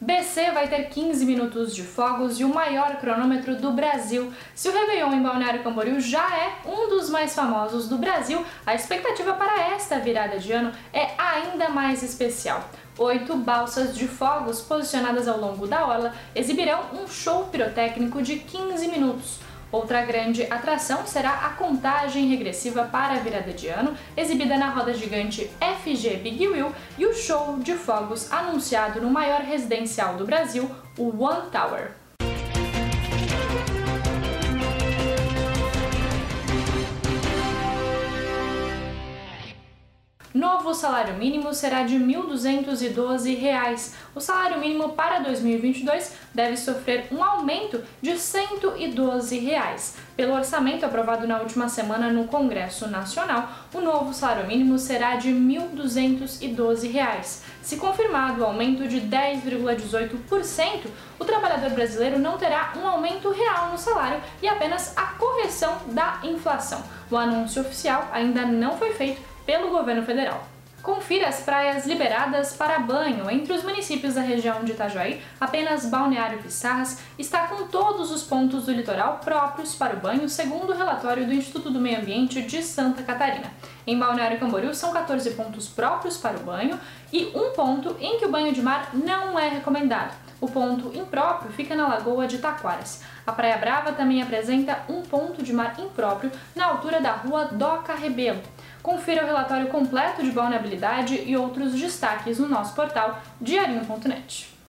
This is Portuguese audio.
BC vai ter 15 minutos de fogos e o maior cronômetro do Brasil. Se o Réveillon em Balneário Camboriú já é um dos mais famosos do Brasil, a expectativa para esta virada de ano é ainda mais especial. Oito balsas de fogos posicionadas ao longo da orla exibirão um show pirotécnico de 15 minutos. Outra grande atração será a contagem regressiva para a virada de ano, exibida na roda gigante FG Big Wheel e o show de fogos anunciado no maior residencial do Brasil, o One Tower. Novo salário mínimo será de R$ 1.212. O salário mínimo para 2022 deve sofrer um aumento de 112 reais. Pelo orçamento aprovado na última semana no Congresso Nacional, o novo salário mínimo será de R$ 1.212. Se confirmado o aumento de 10,18%, o trabalhador brasileiro não terá um aumento real no salário e apenas a correção da inflação. O anúncio oficial ainda não foi feito pelo governo federal. Confira as praias liberadas para banho. Entre os municípios da região de Itajaí, apenas Balneário Pissarras está com todos os pontos do litoral próprios para o banho, segundo o relatório do Instituto do Meio Ambiente de Santa Catarina. Em Balneário Camboriú são 14 pontos próprios para o banho e um ponto em que o banho de mar não é recomendado. O ponto impróprio fica na Lagoa de Taquaras. A Praia Brava também apresenta um ponto de mar impróprio na altura da rua Doca Rebelo. Confira o relatório completo de vulnerabilidade e outros destaques no nosso portal diarinho.net.